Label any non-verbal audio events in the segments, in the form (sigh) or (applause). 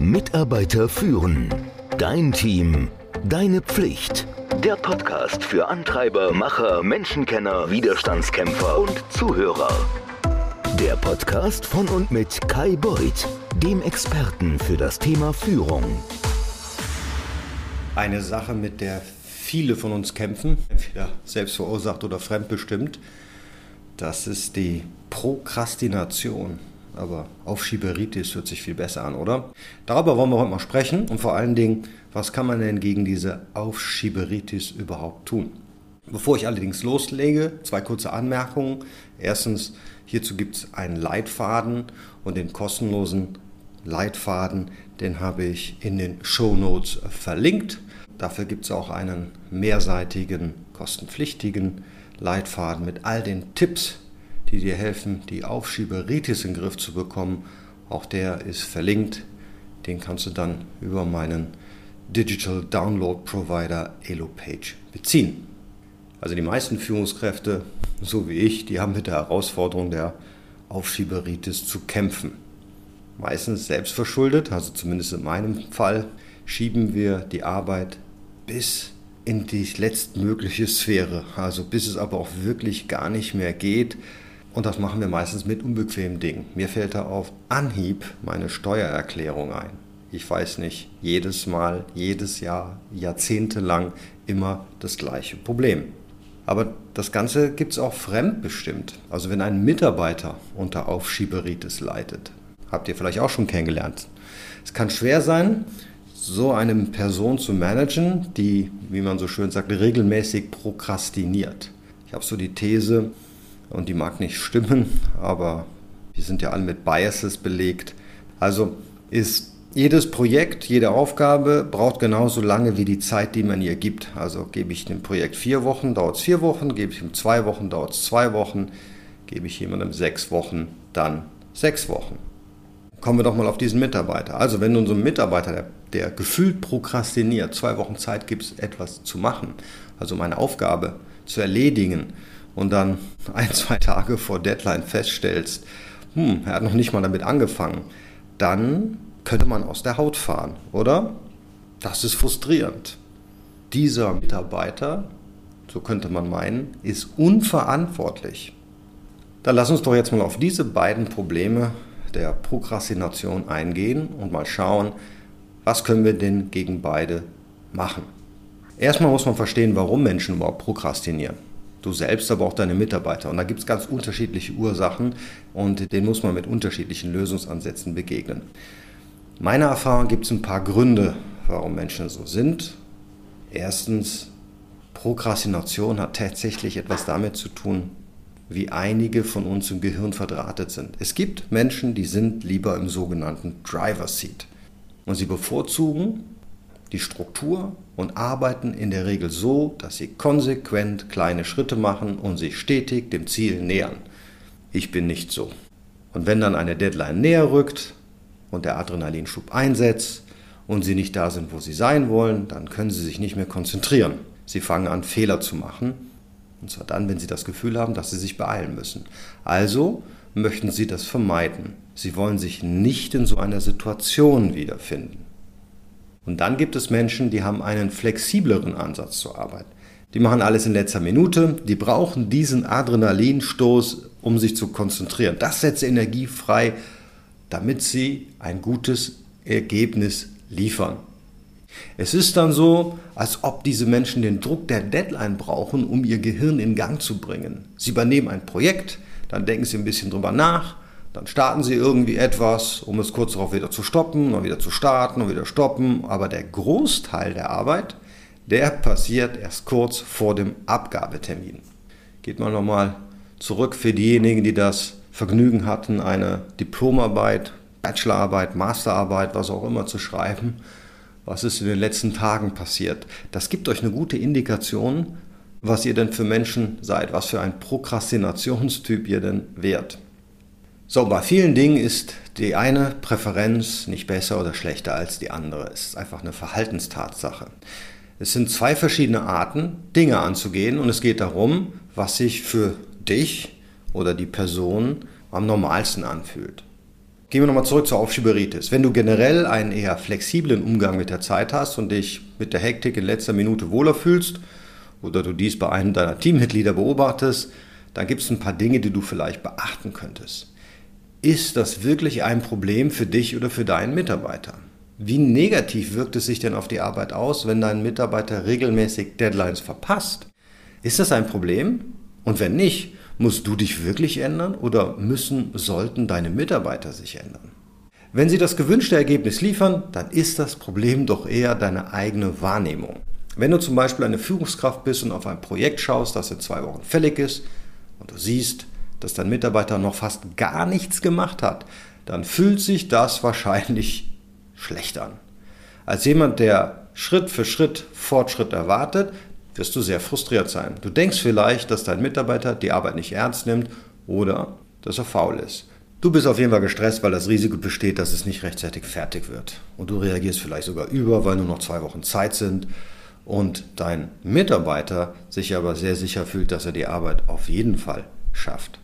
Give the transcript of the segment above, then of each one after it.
Mitarbeiter führen. Dein Team. Deine Pflicht. Der Podcast für Antreiber, Macher, Menschenkenner, Widerstandskämpfer und Zuhörer. Der Podcast von und mit Kai Beuth, dem Experten für das Thema Führung. Eine Sache, mit der viele von uns kämpfen, entweder selbst verursacht oder fremdbestimmt, das ist die Prokrastination. Aber Aufschieberitis hört sich viel besser an, oder? Darüber wollen wir heute mal sprechen und vor allen Dingen, was kann man denn gegen diese Aufschieberitis überhaupt tun? Bevor ich allerdings loslege, zwei kurze Anmerkungen. Erstens, hierzu gibt es einen Leitfaden und den kostenlosen Leitfaden, den habe ich in den Show Notes verlinkt. Dafür gibt es auch einen mehrseitigen, kostenpflichtigen Leitfaden mit all den Tipps, die dir helfen, die Aufschieberitis in den Griff zu bekommen. Auch der ist verlinkt. Den kannst du dann über meinen Digital Download Provider EloPage beziehen. Also die meisten Führungskräfte, so wie ich, die haben mit der Herausforderung der Aufschieberitis zu kämpfen. Meistens selbstverschuldet, also zumindest in meinem Fall, schieben wir die Arbeit bis in die letztmögliche Sphäre, also bis es aber auch wirklich gar nicht mehr geht. Und das machen wir meistens mit unbequemen Dingen. Mir fällt da auf Anhieb meine Steuererklärung ein. Ich weiß nicht, jedes Mal, jedes Jahr, jahrzehntelang immer das gleiche Problem. Aber das Ganze gibt es auch fremdbestimmt. Also wenn ein Mitarbeiter unter Aufschieberitis leidet, habt ihr vielleicht auch schon kennengelernt. Es kann schwer sein, so eine Person zu managen, die, wie man so schön sagt, regelmäßig prokrastiniert. Ich habe so die These, und die mag nicht stimmen, aber wir sind ja alle mit Biases belegt. Also ist jedes Projekt, jede Aufgabe braucht genauso lange wie die Zeit, die man ihr gibt. Also gebe ich dem Projekt vier Wochen, dauert es vier Wochen, gebe ich ihm zwei Wochen, dauert es zwei Wochen, gebe ich jemandem sechs Wochen, dann sechs Wochen. Kommen wir doch mal auf diesen Mitarbeiter. Also wenn du so Mitarbeiter, der, der gefühlt prokrastiniert, zwei Wochen Zeit gibst, etwas zu machen, also um eine Aufgabe zu erledigen und dann (laughs) ein, zwei Tage vor Deadline feststellst, hm, er hat noch nicht mal damit angefangen, dann könnte man aus der Haut fahren, oder? Das ist frustrierend. Dieser Mitarbeiter, so könnte man meinen, ist unverantwortlich. Dann lass uns doch jetzt mal auf diese beiden Probleme der Prokrastination eingehen und mal schauen, was können wir denn gegen beide machen. Erstmal muss man verstehen, warum Menschen überhaupt prokrastinieren. Du selbst, aber auch deine Mitarbeiter. Und da gibt es ganz unterschiedliche Ursachen und denen muss man mit unterschiedlichen Lösungsansätzen begegnen. Meiner Erfahrung gibt es ein paar Gründe, warum Menschen so sind. Erstens, Prokrastination hat tatsächlich etwas damit zu tun, wie einige von uns im Gehirn verdrahtet sind. Es gibt Menschen, die sind lieber im sogenannten Driver Seat. Und sie bevorzugen die Struktur und arbeiten in der Regel so, dass sie konsequent kleine Schritte machen und sich stetig dem Ziel nähern. Ich bin nicht so. Und wenn dann eine Deadline näher rückt und der Adrenalinschub einsetzt und sie nicht da sind, wo sie sein wollen, dann können sie sich nicht mehr konzentrieren. Sie fangen an, Fehler zu machen und zwar dann, wenn Sie das Gefühl haben, dass Sie sich beeilen müssen. Also möchten Sie das vermeiden. Sie wollen sich nicht in so einer Situation wiederfinden. Und dann gibt es Menschen, die haben einen flexibleren Ansatz zur Arbeit. Die machen alles in letzter Minute, die brauchen diesen Adrenalinstoß, um sich zu konzentrieren. Das setzt Energie frei, damit sie ein gutes Ergebnis liefern. Es ist dann so, als ob diese Menschen den Druck der Deadline brauchen, um ihr Gehirn in Gang zu bringen. Sie übernehmen ein Projekt, dann denken sie ein bisschen drüber nach, dann starten sie irgendwie etwas, um es kurz darauf wieder zu stoppen, und wieder zu starten und wieder stoppen. Aber der Großteil der Arbeit, der passiert erst kurz vor dem Abgabetermin. Geht mal nochmal zurück für diejenigen, die das Vergnügen hatten, eine Diplomarbeit, Bachelorarbeit, Masterarbeit, was auch immer zu schreiben was ist in den letzten Tagen passiert. Das gibt euch eine gute Indikation, was ihr denn für Menschen seid, was für ein Prokrastinationstyp ihr denn wärt. So, bei vielen Dingen ist die eine Präferenz nicht besser oder schlechter als die andere. Es ist einfach eine Verhaltenstatsache. Es sind zwei verschiedene Arten, Dinge anzugehen und es geht darum, was sich für dich oder die Person am normalsten anfühlt. Gehen wir nochmal zurück zur Aufschieberitis. Wenn du generell einen eher flexiblen Umgang mit der Zeit hast und dich mit der Hektik in letzter Minute wohler fühlst oder du dies bei einem deiner Teammitglieder beobachtest, dann gibt es ein paar Dinge, die du vielleicht beachten könntest. Ist das wirklich ein Problem für dich oder für deinen Mitarbeiter? Wie negativ wirkt es sich denn auf die Arbeit aus, wenn dein Mitarbeiter regelmäßig Deadlines verpasst? Ist das ein Problem? Und wenn nicht, Musst du dich wirklich ändern oder müssen, sollten deine Mitarbeiter sich ändern? Wenn sie das gewünschte Ergebnis liefern, dann ist das Problem doch eher deine eigene Wahrnehmung. Wenn du zum Beispiel eine Führungskraft bist und auf ein Projekt schaust, das in zwei Wochen fällig ist, und du siehst, dass dein Mitarbeiter noch fast gar nichts gemacht hat, dann fühlt sich das wahrscheinlich schlecht an. Als jemand, der Schritt für Schritt Fortschritt erwartet, wirst du sehr frustriert sein. Du denkst vielleicht, dass dein Mitarbeiter die Arbeit nicht ernst nimmt oder dass er faul ist. Du bist auf jeden Fall gestresst, weil das Risiko besteht, dass es nicht rechtzeitig fertig wird. Und du reagierst vielleicht sogar über, weil nur noch zwei Wochen Zeit sind. Und dein Mitarbeiter sich aber sehr sicher fühlt, dass er die Arbeit auf jeden Fall schafft.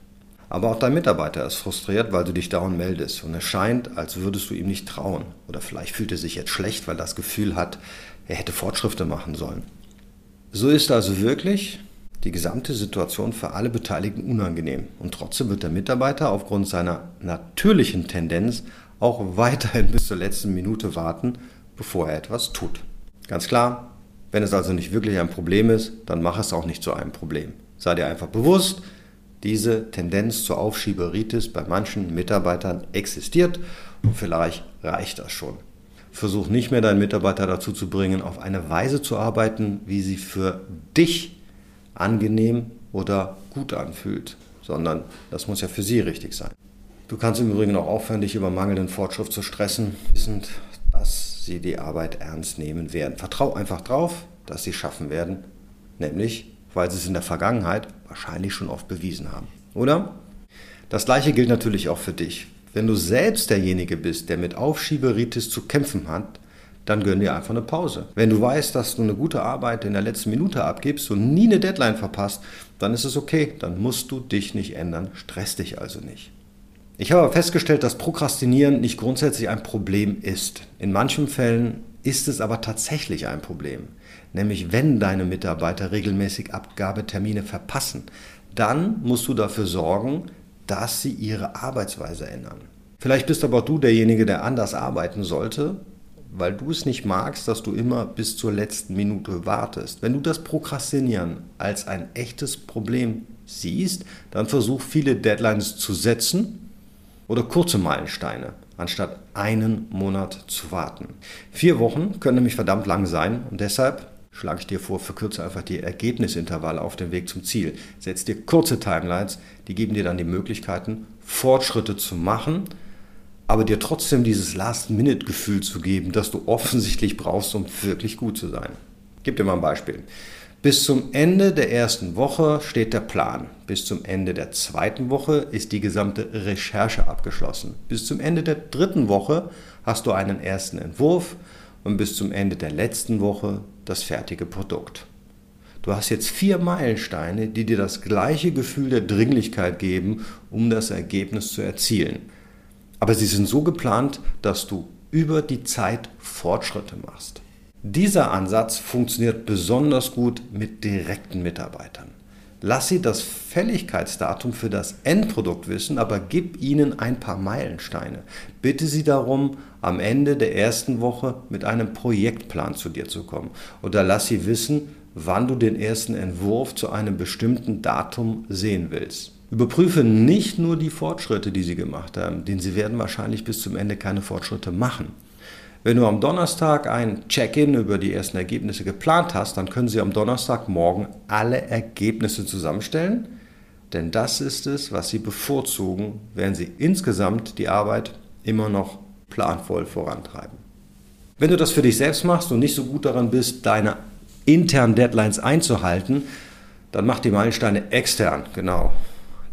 Aber auch dein Mitarbeiter ist frustriert, weil du dich dauernd meldest. Und es scheint, als würdest du ihm nicht trauen. Oder vielleicht fühlt er sich jetzt schlecht, weil er das Gefühl hat, er hätte Fortschritte machen sollen. So ist also wirklich die gesamte Situation für alle Beteiligten unangenehm. Und trotzdem wird der Mitarbeiter aufgrund seiner natürlichen Tendenz auch weiterhin (laughs) bis zur letzten Minute warten, bevor er etwas tut. Ganz klar, wenn es also nicht wirklich ein Problem ist, dann mach es auch nicht zu einem Problem. Sei dir einfach bewusst, diese Tendenz zur Aufschieberitis bei manchen Mitarbeitern existiert und vielleicht reicht das schon. Versuch nicht mehr deinen Mitarbeiter dazu zu bringen, auf eine Weise zu arbeiten, wie sie für dich angenehm oder gut anfühlt, sondern das muss ja für sie richtig sein. Du kannst im Übrigen auch aufhören, dich über mangelnden Fortschritt zu stressen, wissend, dass sie die Arbeit ernst nehmen werden. Vertrau einfach drauf, dass sie schaffen werden, nämlich weil sie es in der Vergangenheit wahrscheinlich schon oft bewiesen haben. Oder? Das gleiche gilt natürlich auch für dich. Wenn du selbst derjenige bist, der mit Aufschieberitis zu kämpfen hat, dann gönn dir einfach eine Pause. Wenn du weißt, dass du eine gute Arbeit in der letzten Minute abgibst und nie eine Deadline verpasst, dann ist es okay, dann musst du dich nicht ändern, stress dich also nicht. Ich habe festgestellt, dass Prokrastinieren nicht grundsätzlich ein Problem ist. In manchen Fällen ist es aber tatsächlich ein Problem. Nämlich wenn deine Mitarbeiter regelmäßig Abgabetermine verpassen, dann musst du dafür sorgen, dass sie ihre Arbeitsweise ändern. Vielleicht bist aber du derjenige, der anders arbeiten sollte, weil du es nicht magst, dass du immer bis zur letzten Minute wartest. Wenn du das Prokrastinieren als ein echtes Problem siehst, dann versuch viele Deadlines zu setzen oder kurze Meilensteine, anstatt einen Monat zu warten. Vier Wochen können nämlich verdammt lang sein und deshalb schlage ich dir vor, verkürze einfach die Ergebnisintervalle auf dem Weg zum Ziel. Setz dir kurze Timelines, die geben dir dann die Möglichkeiten, Fortschritte zu machen, aber dir trotzdem dieses Last-Minute-Gefühl zu geben, das du offensichtlich brauchst, um wirklich gut zu sein. Gebe dir mal ein Beispiel. Bis zum Ende der ersten Woche steht der Plan. Bis zum Ende der zweiten Woche ist die gesamte Recherche abgeschlossen. Bis zum Ende der dritten Woche hast du einen ersten Entwurf und bis zum Ende der letzten Woche das fertige Produkt. Du hast jetzt vier Meilensteine, die dir das gleiche Gefühl der Dringlichkeit geben, um das Ergebnis zu erzielen. Aber sie sind so geplant, dass du über die Zeit Fortschritte machst. Dieser Ansatz funktioniert besonders gut mit direkten Mitarbeitern. Lass sie das Fälligkeitsdatum für das Endprodukt wissen, aber gib ihnen ein paar Meilensteine. Bitte sie darum, am Ende der ersten Woche mit einem Projektplan zu dir zu kommen. Oder lass sie wissen, wann du den ersten Entwurf zu einem bestimmten Datum sehen willst. Überprüfe nicht nur die Fortschritte, die sie gemacht haben, denn sie werden wahrscheinlich bis zum Ende keine Fortschritte machen. Wenn du am Donnerstag ein Check-in über die ersten Ergebnisse geplant hast, dann können Sie am Donnerstagmorgen alle Ergebnisse zusammenstellen, denn das ist es, was Sie bevorzugen, während Sie insgesamt die Arbeit immer noch planvoll vorantreiben. Wenn du das für dich selbst machst und nicht so gut daran bist, deine internen Deadlines einzuhalten, dann mach die Meilensteine extern, genau.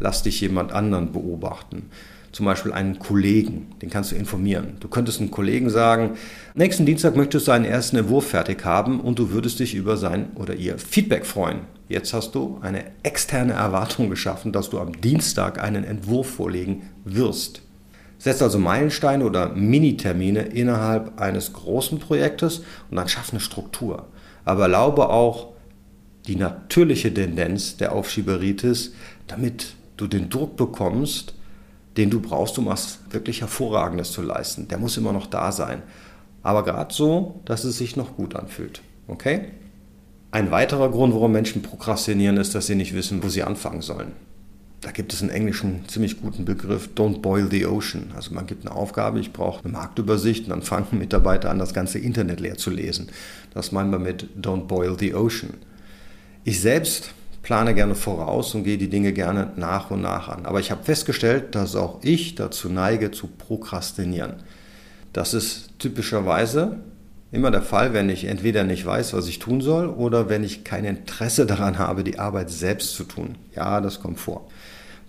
Lass dich jemand anderen beobachten zum Beispiel einen Kollegen, den kannst du informieren. Du könntest einem Kollegen sagen, nächsten Dienstag möchtest du einen ersten Entwurf fertig haben und du würdest dich über sein oder ihr Feedback freuen. Jetzt hast du eine externe Erwartung geschaffen, dass du am Dienstag einen Entwurf vorlegen wirst. Setz also Meilensteine oder Minitermine innerhalb eines großen Projektes und dann schaff eine Struktur. Aber erlaube auch die natürliche Tendenz der Aufschieberitis, damit du den Druck bekommst, den du brauchst, um was wirklich Hervorragendes zu leisten. Der muss immer noch da sein. Aber gerade so, dass es sich noch gut anfühlt. Okay? Ein weiterer Grund, warum Menschen prokrastinieren, ist, dass sie nicht wissen, wo sie anfangen sollen. Da gibt es einen englischen ziemlich guten Begriff, don't boil the ocean. Also man gibt eine Aufgabe, ich brauche eine Marktübersicht und dann fangen Mitarbeiter an, das ganze Internet leer zu lesen. Das meinen wir mit don't boil the ocean. Ich selbst plane gerne voraus und gehe die Dinge gerne nach und nach an. Aber ich habe festgestellt, dass auch ich dazu neige zu prokrastinieren. Das ist typischerweise immer der Fall, wenn ich entweder nicht weiß, was ich tun soll, oder wenn ich kein Interesse (laughs) daran habe, die Arbeit selbst zu tun. Ja, das kommt vor.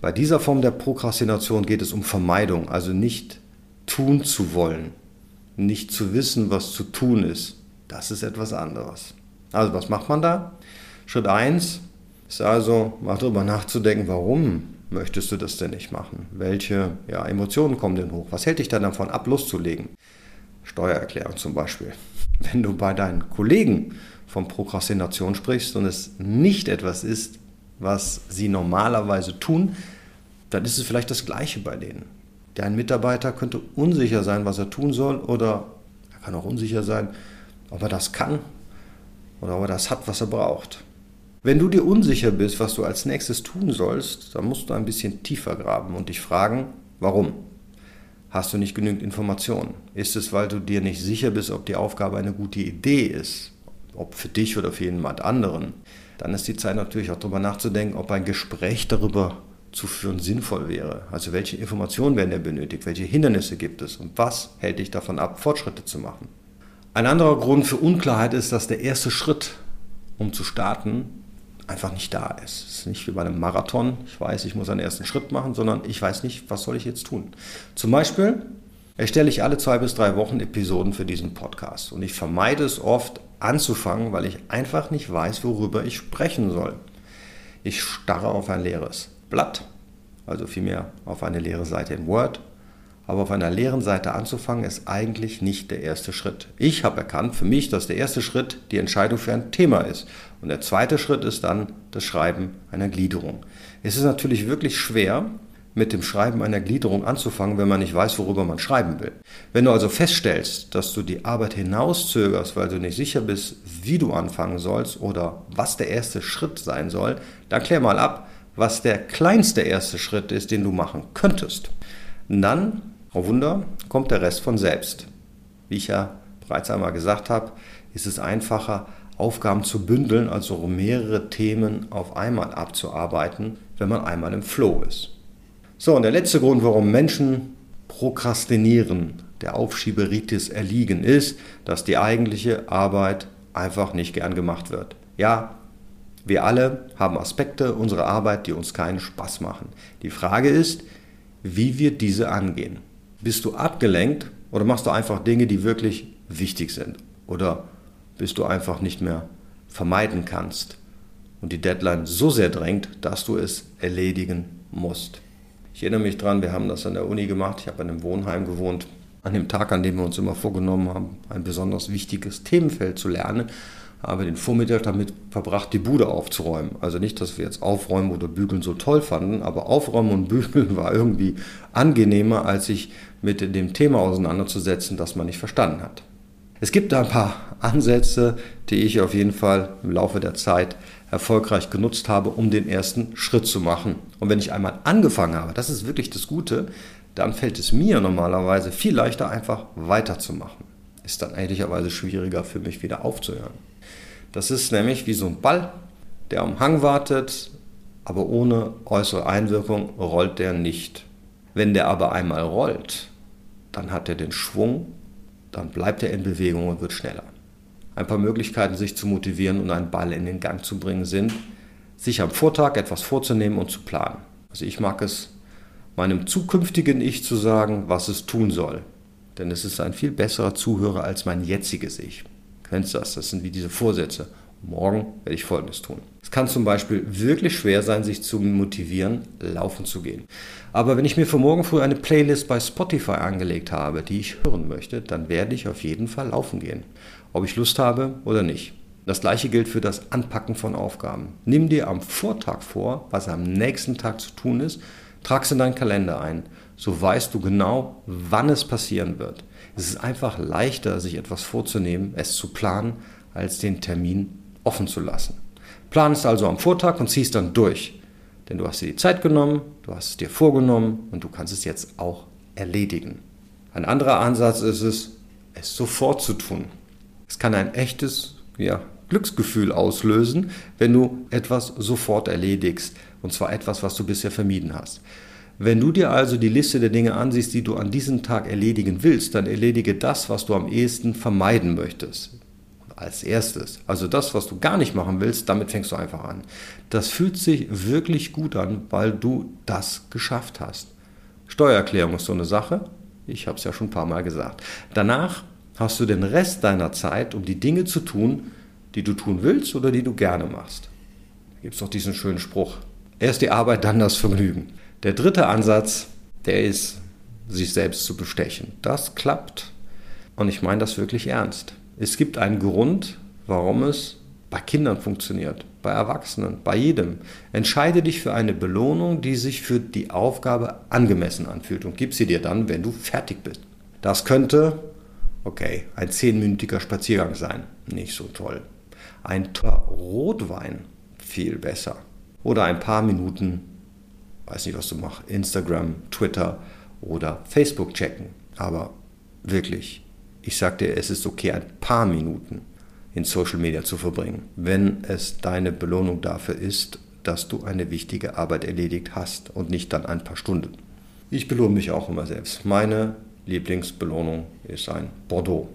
Bei dieser Form der Prokrastination geht es um Vermeidung, also nicht tun zu wollen, nicht zu wissen, was zu tun ist. Das ist etwas anderes. Also was macht man da? Schritt 1, ist also mal darüber nachzudenken, warum möchtest du das denn nicht machen? Welche ja, Emotionen kommen denn hoch? Was hält dich dann davon ab, loszulegen? Steuererklärung zum Beispiel. Wenn du bei deinen Kollegen von Prokrastination sprichst und es nicht etwas ist, was sie normalerweise tun, dann ist es vielleicht das Gleiche bei denen. Dein Mitarbeiter könnte unsicher sein, was er tun soll, oder er kann auch unsicher sein, ob er das kann oder ob er das hat, was er braucht. Wenn du dir unsicher bist, was du als nächstes tun sollst, dann musst du ein bisschen tiefer graben und dich fragen, warum? Hast du nicht genügend Informationen? Ist es, weil du dir nicht sicher bist, ob die Aufgabe eine gute Idee ist, ob für dich oder für jemand anderen? Dann ist die Zeit natürlich auch darüber nachzudenken, ob ein Gespräch darüber zu führen sinnvoll wäre. Also welche Informationen werden denn benötigt, welche Hindernisse gibt es und was hält dich davon ab, Fortschritte zu machen? Ein anderer Grund für Unklarheit ist, dass der erste Schritt, um zu starten, einfach nicht da ist. Es ist nicht wie bei einem Marathon, ich weiß, ich muss einen ersten Schritt machen, sondern ich weiß nicht, was soll ich jetzt tun. Zum Beispiel erstelle ich alle zwei bis drei Wochen Episoden für diesen Podcast und ich vermeide es oft anzufangen, weil ich einfach nicht weiß, worüber ich sprechen soll. Ich starre auf ein leeres Blatt, also vielmehr auf eine leere Seite in Word aber auf einer leeren Seite anzufangen, ist eigentlich nicht der erste Schritt. Ich habe erkannt für mich, dass der erste Schritt die Entscheidung für ein Thema ist. Und der zweite Schritt ist dann das Schreiben einer Gliederung. Es ist natürlich wirklich schwer, mit dem Schreiben einer Gliederung anzufangen, wenn man nicht weiß, worüber man schreiben will. Wenn du also feststellst, dass du die Arbeit hinauszögerst, weil du nicht sicher bist, wie du anfangen sollst oder was der erste Schritt sein soll, dann klär mal ab, was der kleinste erste Schritt ist, den du machen könntest. Dann Oh Wunder, kommt der Rest von selbst. Wie ich ja bereits einmal gesagt habe, ist es einfacher, Aufgaben zu bündeln, also mehrere Themen auf einmal abzuarbeiten, wenn man einmal im Flow ist. So, und der letzte Grund, warum Menschen prokrastinieren, der Aufschieberitis erliegen, ist, dass die eigentliche Arbeit einfach nicht gern gemacht wird. Ja, wir alle haben Aspekte unserer Arbeit, die uns keinen Spaß machen. Die Frage ist, wie wir diese angehen. Bist du abgelenkt oder machst du einfach Dinge, die wirklich wichtig sind? Oder bist du einfach nicht mehr vermeiden kannst und die Deadline so sehr drängt, dass du es erledigen musst? Ich erinnere mich dran, wir haben das an der Uni gemacht. Ich habe in einem Wohnheim gewohnt. An dem Tag, an dem wir uns immer vorgenommen haben, ein besonders wichtiges Themenfeld zu lernen, habe den Vormittag damit verbracht, die Bude aufzuräumen. Also nicht, dass wir jetzt aufräumen oder bügeln so toll fanden, aber aufräumen und (laughs) bügeln war irgendwie angenehmer, als sich mit dem Thema auseinanderzusetzen, das man nicht verstanden hat. Es gibt da ein paar Ansätze, die ich auf jeden Fall im Laufe der Zeit erfolgreich genutzt habe, um den ersten Schritt zu machen. Und wenn ich einmal angefangen habe, das ist wirklich das Gute, dann fällt es mir normalerweise viel leichter, einfach weiterzumachen. Ist dann ehrlicherweise schwieriger für mich wieder aufzuhören. Das ist nämlich wie so ein Ball, der am Hang wartet, aber ohne äußere Einwirkung rollt der nicht. Wenn der aber einmal rollt, dann hat er den Schwung, dann bleibt er in Bewegung und wird schneller. Ein paar Möglichkeiten, sich zu motivieren und einen Ball in den Gang zu bringen, sind, sich am Vortag etwas vorzunehmen und zu planen. Also ich mag es, meinem zukünftigen Ich zu sagen, was es tun soll. Denn es ist ein viel besserer Zuhörer als mein jetziges Ich. Kennst du das? Das sind wie diese Vorsätze. Morgen werde ich Folgendes tun. Es kann zum Beispiel wirklich schwer sein, sich zu motivieren, laufen zu gehen. Aber wenn ich mir für morgen früh eine Playlist bei Spotify angelegt habe, die ich hören möchte, dann werde ich auf jeden Fall laufen gehen. Ob ich Lust habe oder nicht. Das gleiche gilt für das Anpacken von Aufgaben. Nimm dir am Vortag vor, was am nächsten Tag zu tun ist, trag es in deinen Kalender ein. So weißt du genau, wann es passieren wird. Es ist einfach leichter, sich etwas vorzunehmen, es zu planen, als den Termin offen zu lassen. Plan es also am Vortag und zieh es dann durch. Denn du hast dir die Zeit genommen, du hast es dir vorgenommen und du kannst es jetzt auch erledigen. Ein anderer Ansatz ist es, es sofort zu tun. Es kann ein echtes ja, Glücksgefühl auslösen, wenn du etwas sofort erledigst. Und zwar etwas, was du bisher vermieden hast. Wenn du dir also die Liste der Dinge ansiehst, die du an diesem Tag erledigen willst, dann erledige das, was du am ehesten vermeiden möchtest. Als erstes. Also das, was du gar nicht machen willst, damit fängst du einfach an. Das fühlt sich wirklich gut an, weil du das geschafft hast. Steuererklärung ist so eine Sache. Ich habe es ja schon ein paar Mal gesagt. Danach hast du den Rest deiner Zeit, um die Dinge zu tun, die du tun willst oder die du gerne machst. Da gibt es doch diesen schönen Spruch. Erst die Arbeit, dann das Vergnügen. Der dritte Ansatz, der ist, sich selbst zu bestechen. Das klappt und ich meine das wirklich ernst. Es gibt einen Grund, warum es bei Kindern funktioniert, bei Erwachsenen, bei jedem. Entscheide dich für eine Belohnung, die sich für die Aufgabe angemessen anfühlt und gib sie dir dann, wenn du fertig bist. Das könnte Okay, ein zehnminütiger Spaziergang sein, nicht so toll. Ein Rotwein, viel besser. Oder ein paar Minuten, weiß nicht, was du machst, Instagram, Twitter oder Facebook checken. Aber wirklich, ich sag dir, es ist okay, ein paar Minuten in Social Media zu verbringen, wenn es deine Belohnung dafür ist, dass du eine wichtige Arbeit erledigt hast und nicht dann ein paar Stunden. Ich belohne mich auch immer selbst. Meine Lieblingsbelohnung ist ein Bordeaux.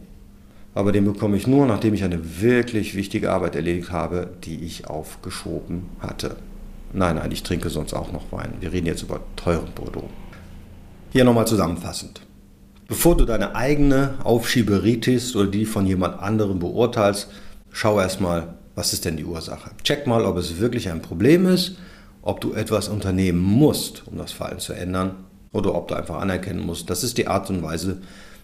Aber den bekomme ich nur, nachdem ich eine wirklich wichtige Arbeit erledigt habe, die ich aufgeschoben hatte. Nein, nein, ich trinke sonst auch noch Wein. Wir reden jetzt über teuren Bordeaux. Hier nochmal zusammenfassend. Bevor du deine eigene Aufschieberitis oder die von jemand anderem beurteilst, schau erstmal, was ist denn die Ursache. Check mal, ob es wirklich ein Problem ist, ob du etwas unternehmen musst, um das Verhalten zu ändern oder ob du einfach anerkennen musst, das ist die Art und Weise,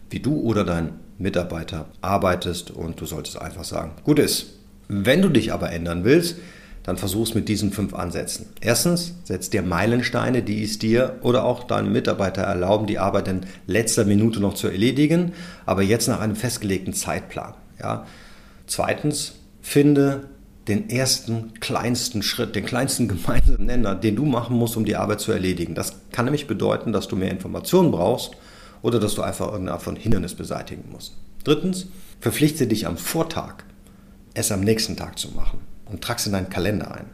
wie du oder dein Mitarbeiter arbeitest und du solltest einfach sagen, gut ist. Wenn du dich aber ändern willst, dann versuch es mit diesen fünf Ansätzen. Erstens, setz dir Meilensteine, die es dir oder auch deinem Mitarbeiter erlauben, die Arbeit in letzter Minute noch zu erledigen, aber jetzt nach einem festgelegten Zeitplan. Ja. Zweitens, finde den ersten kleinsten Schritt, den kleinsten (laughs) gemeinsamen Nenner, den du machen musst, um die Arbeit zu erledigen. Das kann nämlich bedeuten, dass du mehr Informationen brauchst oder dass du einfach irgendeine Art von Hindernis beseitigen musst. Drittens, verpflichte dich am Vortag, es am nächsten Tag zu machen und trag es in deinen Kalender ein.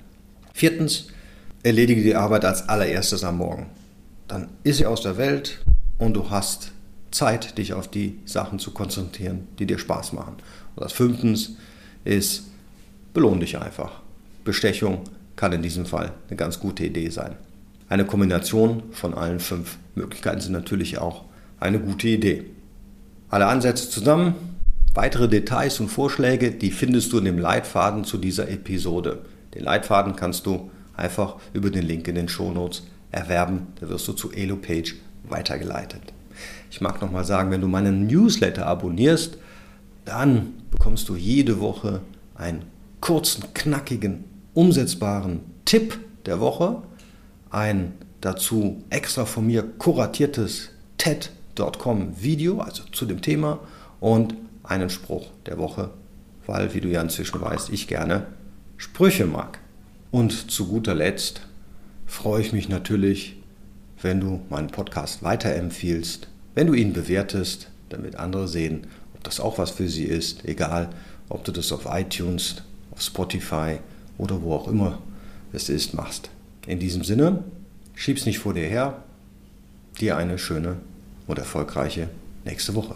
Viertens, erledige die Arbeit als allererstes am Morgen. Dann ist sie aus der Welt und du hast Zeit, dich auf die Sachen zu konzentrieren, die dir Spaß machen. Und das fünftens ist, belohn dich einfach. Bestechung kann in diesem Fall eine ganz gute Idee sein. Eine Kombination von allen fünf Möglichkeiten sind natürlich auch eine gute Idee. Alle Ansätze zusammen, weitere Details und Vorschläge, die findest du in dem Leitfaden zu dieser Episode. Den Leitfaden kannst du einfach über den Link in den Shownotes erwerben. Da wirst du zu Elo-Page weitergeleitet. Ich mag nochmal sagen, wenn du meinen Newsletter abonnierst, dann bekommst du jede Woche ein kurzen, knackigen, umsetzbaren Tipp der Woche, ein dazu extra von mir kuratiertes TED.com Video, also zu dem Thema und einen Spruch der Woche, weil, wie du ja inzwischen weißt, ich gerne Sprüche mag. Und zu guter Letzt freue ich mich natürlich, wenn du meinen Podcast weiterempfiehlst, wenn du ihn bewertest, damit andere sehen, ob das auch was für sie ist, egal ob du das auf iTunes auf Spotify oder wo auch immer es ist, machst. In diesem Sinne, schieb's nicht vor dir her. Dir eine schöne und erfolgreiche nächste Woche.